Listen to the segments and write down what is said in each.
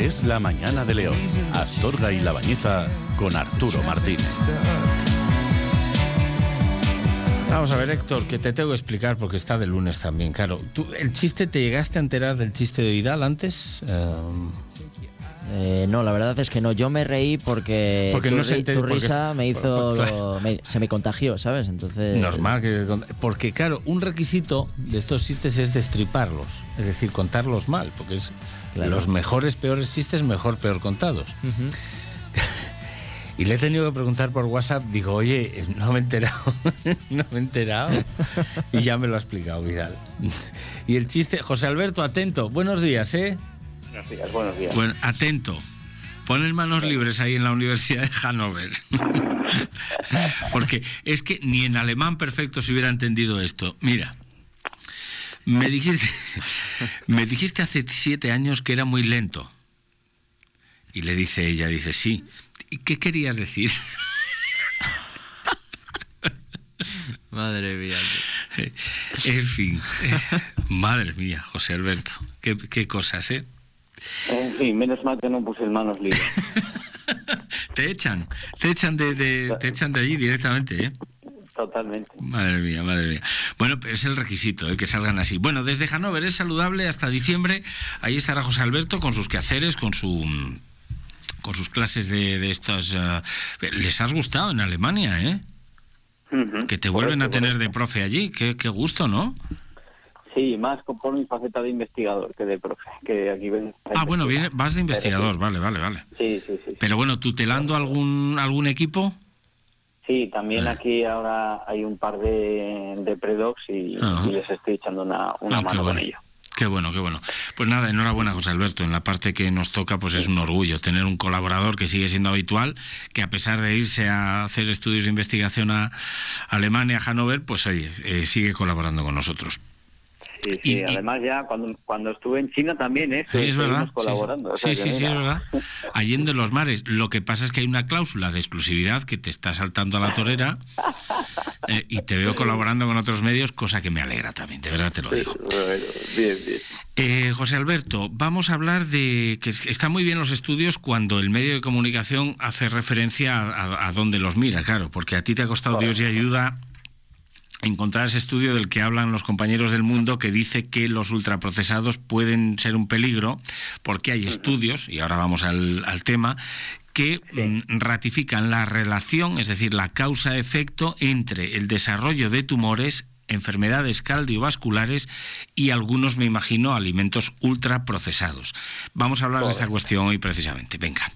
es La Mañana de León. Astorga y La Bañeza con Arturo Martínez. Vamos a ver, Héctor, que te tengo que explicar porque está de lunes también, claro. ¿Tú, ¿El chiste, te llegaste a enterar del chiste de Vidal antes? Em, eh, no, la verdad es que no. Yo me reí porque, porque tu, no se tu risa me hizo. se me contagió, ¿sabes? Entonces. Normal que. Porque, claro, un requisito de estos chistes es destriparlos. Es decir, contarlos mal. Porque es los mejores, peores chistes, mejor, peor contados. Y le he tenido que preguntar por WhatsApp, digo, oye, no me he enterado, no me he enterado. Y ya me lo ha explicado Vidal. Y el chiste, José Alberto, atento, buenos días, ¿eh? Buenos días, buenos días. Bueno, atento. Ponen manos libres ahí en la Universidad de Hannover. Porque es que ni en alemán perfecto se hubiera entendido esto. Mira, me dijiste, me dijiste hace siete años que era muy lento. Y le dice ella, dice, sí, ¿Y qué querías decir? Madre mía. En fin, madre mía, José Alberto, qué, cosas, ¿eh? En fin, menos mal que no puse manos libres. te echan, te echan de, te echan de allí directamente, ¿eh? Totalmente. Madre mía, madre mía. Bueno, pero es el requisito, ¿eh? que salgan así. Bueno, desde Hannover es saludable hasta diciembre. Ahí estará José Alberto con sus quehaceres, con su con sus clases de, de estas... Eh, ¿Les has gustado en Alemania, eh? Que te vuelven a tener de profe allí, qué, qué gusto, ¿no? Sí, más por mi faceta de investigador que de profe, que aquí ven. Ah, bueno, viene, vas de investigador, vale, vale, vale. Sí, sí, sí. Pero bueno, ¿tutelando algún algún equipo? Sí, también ah. aquí ahora hay un par de, de predocs y, les estoy echando una, una ah, mano con ello. Qué bueno, qué bueno. Pues nada, enhorabuena, José Alberto. En la parte que nos toca, pues es un orgullo tener un colaborador que sigue siendo habitual, que a pesar de irse a hacer estudios de investigación a Alemania, a Hannover, pues oye, eh, sigue colaborando con nosotros. Sí, sí, además ya cuando, cuando estuve en China también, ¿eh? Sí, es verdad. colaborando. Sí, sí, sí, es verdad. Allende los mares. Lo que pasa es que hay una cláusula de exclusividad que te está saltando a la torera eh, y te veo colaborando con otros medios, cosa que me alegra también, de verdad te lo digo. bien, bien. Eh, José Alberto, vamos a hablar de que están muy bien los estudios cuando el medio de comunicación hace referencia a, a dónde los mira, claro, porque a ti te ha costado Dios y ayuda encontrar ese estudio del que hablan los compañeros del mundo que dice que los ultraprocesados pueden ser un peligro porque hay estudios, y ahora vamos al, tema, que mm, ratifican la relación, es decir, la causa-efecto entre el desarrollo de tumores enfermedades cardiovasculares y algunos, me imagino, alimentos ultraprocesados. Vamos a hablar de esta cuestión hoy precisamente. Venga.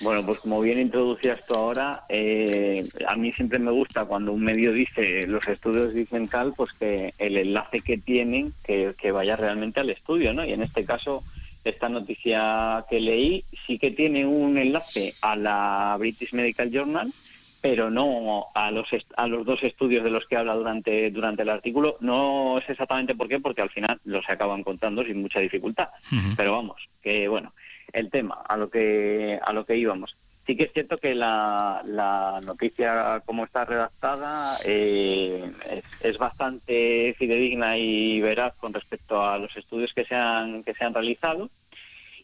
Bueno, pues como bien introducías tú ahora, eh, a mí siempre me gusta cuando un medio dice, los estudios dicen tal, pues que el enlace que tienen, que, vaya realmente al estudio, ¿no? Y en este caso, esta noticia que leí sí que tiene un enlace a la British Medical Journal, pero no a los a los dos estudios de los que habla durante durante el artículo. No es exactamente por qué, porque al final los acaban contando sin mucha dificultad. Pero vamos, que bueno el tema, a lo que, a lo que íbamos. Sí que es cierto que la, la noticia como está redactada eh, es, bastante fidedigna y veraz con respecto a los estudios que se han, que se han realizado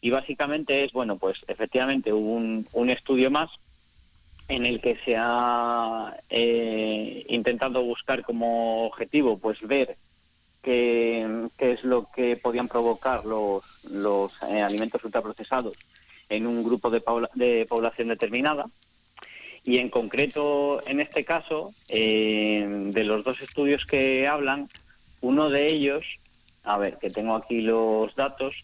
y básicamente es, bueno, pues efectivamente un, un estudio más en el que se ha eh, intentado buscar como objetivo pues ver qué, es lo que podían provocar los, los eh, alimentos ultraprocesados en un grupo de, población determinada. Y en concreto, en este caso, eh, de los dos estudios que hablan, uno de ellos, a ver, que tengo aquí los datos,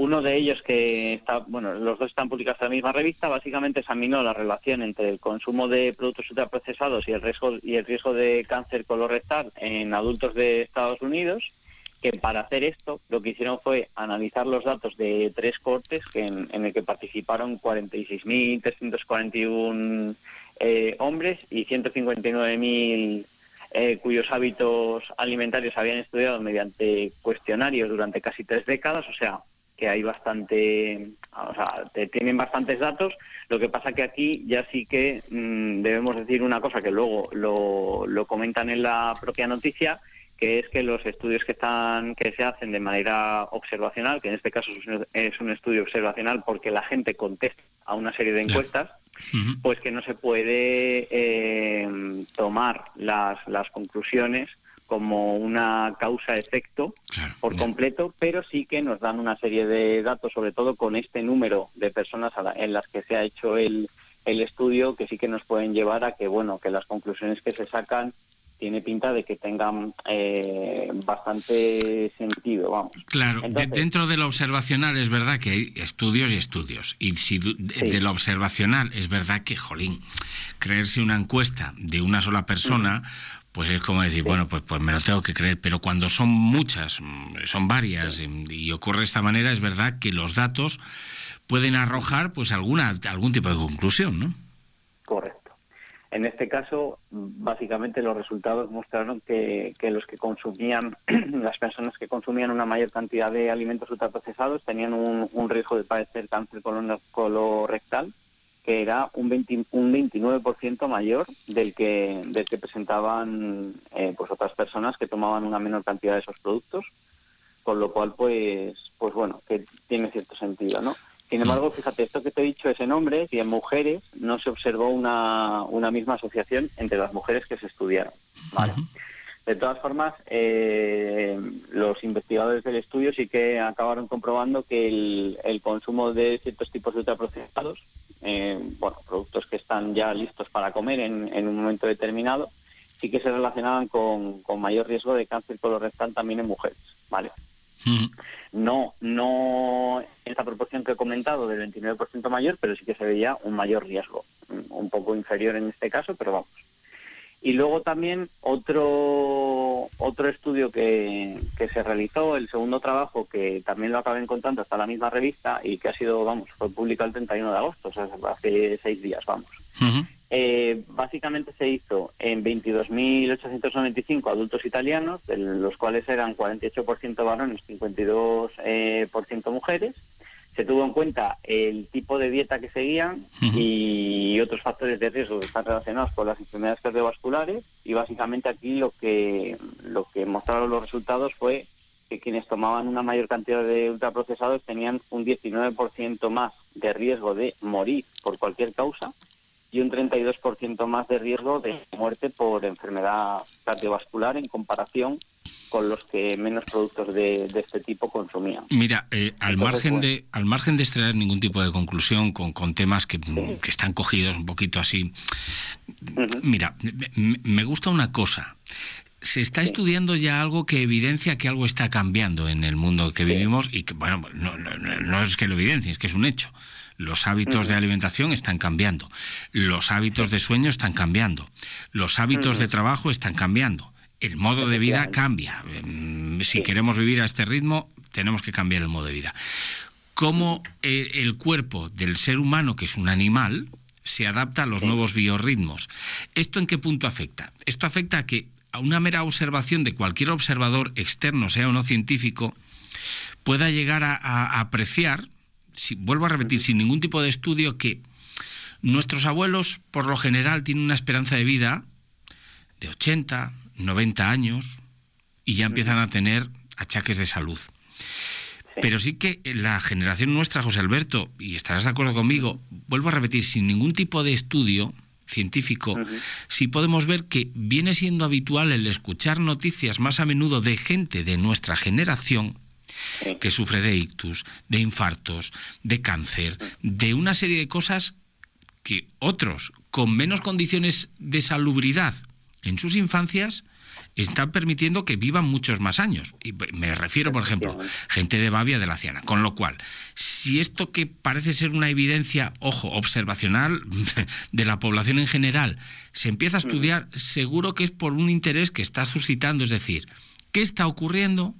uno de ellos que está, bueno, los dos están publicados en la misma revista, básicamente examinó la relación entre el consumo de productos ultraprocesados y el riesgo y el riesgo de cáncer colorectal en adultos de Estados Unidos, que para hacer esto lo que hicieron fue analizar los datos de tres cortes que en, el que participaron 46.341 eh, hombres y 159.000 eh, cuyos hábitos alimentarios habían estudiado mediante cuestionarios durante casi tres décadas, o sea, que hay bastante, o sea, te tienen bastantes datos. Lo que pasa que aquí ya sí que mm, debemos decir una cosa que luego lo, lo comentan en la propia noticia, que es que los estudios que están que se hacen de manera observacional, que en este caso es un estudio observacional porque la gente contesta a una serie de encuestas, pues que no se puede eh, tomar las, las conclusiones como una causa-efecto por completo, pero sí que nos dan una serie de datos, sobre todo con este número de personas en las que se ha hecho el, el estudio, que sí que nos pueden llevar a que, bueno, que las conclusiones que se sacan tiene pinta de que tengan eh, bastante sentido, vamos. Claro, dentro de lo observacional es verdad que hay estudios y estudios. Y si de, lo observacional es verdad que, jolín, creerse una encuesta de una sola persona, pues es como decir, bueno, pues, pues me lo tengo que creer. Pero cuando son muchas, mm, son varias, y, ocurre de esta manera, es verdad que los datos pueden arrojar pues alguna algún tipo de conclusión, ¿no? Correcto. En este caso, básicamente los resultados mostraron que, los que consumían, las personas que consumían una mayor cantidad de alimentos ultraprocesados tenían un, riesgo de padecer cáncer colorectal que era un, un 29% mayor del que, del que presentaban eh, pues otras personas que tomaban una menor cantidad de esos productos, con lo cual, pues, pues bueno, que tiene cierto sentido, ¿no? Sin embargo, fíjate, esto que te he dicho es en hombres y en mujeres no se observó una, una misma asociación entre las mujeres que se estudiaron. ¿vale? De todas formas, eh, los investigadores del estudio sí que acabaron comprobando que el, consumo de ciertos tipos de ultraprocesados, eh, bueno, productos que están ya listos para comer en, en, un momento determinado, sí que se relacionaban con, con mayor riesgo de cáncer colorectal también en mujeres. ¿vale? No, no esta proporción que he comentado del 29% mayor, pero sí que se veía un mayor riesgo, un poco inferior en este caso, pero vamos. Y luego también otro otro estudio que, que se realizó, el segundo trabajo, que también lo acabé encontrando hasta la misma revista y que ha sido, vamos, fue publicado el 31 de agosto, o sea, hace seis días, vamos. Eh, básicamente se hizo en 22.895 adultos italianos, de los cuales eran 48% varones, 52% eh, mujeres. Se tuvo en cuenta el tipo de dieta que seguían y otros factores de riesgo que están relacionados con las enfermedades cardiovasculares. Y básicamente aquí lo que, lo que mostraron los resultados fue que quienes tomaban una mayor cantidad de ultraprocesados tenían un 19% más de riesgo de morir por cualquier causa y un 32% más de riesgo de muerte por enfermedad cardiovascular en comparación con los que menos productos de, este tipo consumían. Mira, eh, al margen pues, de al margen de extraer ningún tipo de conclusión con, con temas que, que, están cogidos un poquito así, mira, me, gusta una cosa. Se está estudiando ya algo que evidencia que algo está cambiando en el mundo que vivimos y que, bueno, no, no, no es que lo evidencie, es que es un hecho. Los hábitos de alimentación están cambiando, los hábitos de sueño están cambiando, los hábitos de trabajo están cambiando, el modo de vida cambia. Mm, si queremos vivir a este ritmo, tenemos que cambiar el modo de vida. ¿Cómo el cuerpo del ser humano, que es un animal, se adapta a los nuevos biorritmos? ¿Esto en qué punto afecta? Esto afecta a que a una mera observación de cualquier observador externo, sea o no científico, pueda llegar a apreciar vuelvo a repetir, sin ningún tipo de estudio, que nuestros abuelos, por lo general, tienen una esperanza de vida de 80, 90 años y ya empiezan a tener achaques de salud. Pero sí que la generación nuestra, José Alberto, y estarás de acuerdo conmigo, vuelvo a repetir, sin ningún tipo de estudio científico, sí podemos ver que viene siendo habitual el escuchar noticias más a menudo de gente de nuestra generación que sufre de ictus, de infartos, de cáncer, de una serie de cosas que otros con menos condiciones de salubridad en sus infancias están permitiendo que vivan muchos más años. Y me refiero, por ejemplo, gente de Bavia de la Ciana. Con lo cual, si esto que parece ser una evidencia, ojo, observacional de la población en general, se empieza a estudiar, seguro que es por un interés que está suscitando, es decir, ¿qué está ocurriendo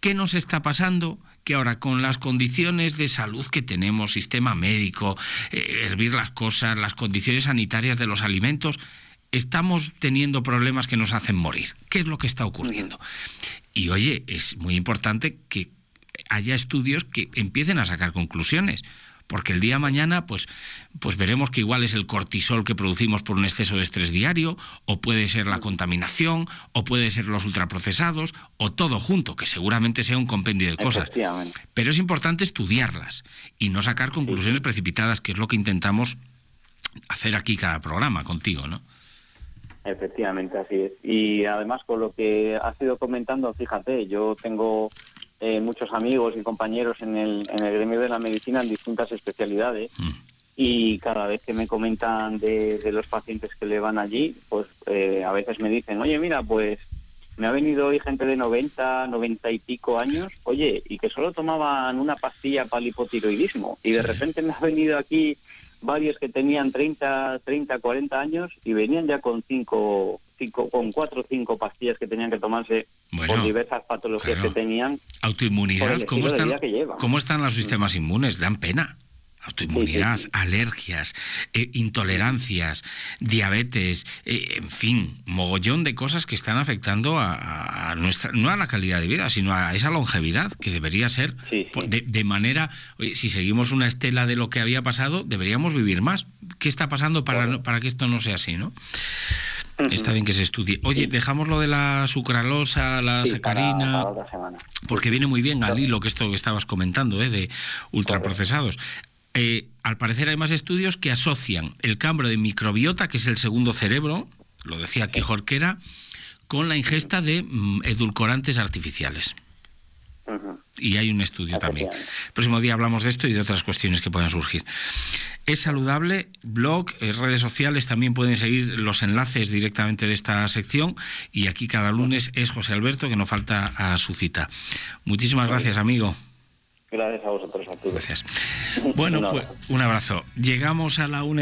¿Qué nos está pasando? Que ahora con las condiciones de salud que tenemos, sistema médico, eh, hervir las cosas, las condiciones sanitarias de los alimentos, estamos teniendo problemas que nos hacen morir. ¿Qué es lo que está ocurriendo? Y oye, es muy importante que haya estudios que empiecen a sacar conclusiones, porque el día de mañana, pues, pues veremos que igual es el cortisol que producimos por un exceso de estrés diario, o puede ser la contaminación, o puede ser los ultraprocesados, o todo junto, que seguramente sea un compendio de cosas. Pero es importante estudiarlas y no sacar conclusiones precipitadas, que es lo que intentamos hacer aquí cada programa contigo, ¿no? Efectivamente, así es. Y además, con lo que has ido comentando, fíjate, yo tengo eh, muchos amigos y compañeros en el, en el gremio de la medicina en distintas especialidades mm. y cada vez que me comentan de, los pacientes que le van allí, pues eh, a veces me dicen, oye, mira, pues me ha venido hoy gente de 90, 90 y pico años, oye, y que solo tomaban una pastilla para el hipotiroidismo y de repente me ha venido aquí varios que tenían 30, 30, 40 años y venían ya con cinco, cinco con cuatro o cinco pastillas que tenían que tomarse por diversas patologías que tenían. Autoinmunidad, ¿cómo están, ¿cómo están los sistemas inmunes? Dan pena autoinmunidad, alergias, eh, intolerancias, diabetes, eh, en fin, mogollón de cosas que están afectando a, nuestra, no a la calidad de vida, sino a esa longevidad que debería ser De, manera, si seguimos una estela de lo que había pasado, deberíamos vivir más. ¿Qué está pasando para, para que esto no sea así, no? Está bien que se estudie. Oye, dejamos lo de la sucralosa, la sacarina, porque viene muy bien al hilo que esto que estabas comentando, ¿eh? de ultraprocesados. Eh, al parecer hay más estudios que asocian el cambio de microbiota, que es el segundo cerebro, lo decía aquí Jorquera, con la ingesta de mm, edulcorantes artificiales. Y hay un estudio también. El próximo día hablamos de esto y de otras cuestiones que puedan surgir. Es saludable, blog, eh, redes sociales, también pueden seguir los enlaces directamente de esta sección. Y aquí cada lunes es José Alberto, que no falta a su cita. Muchísimas gracias, amigo. Gracias a vosotros, Arturo. Gracias. Bueno, pues un abrazo. Llegamos a la una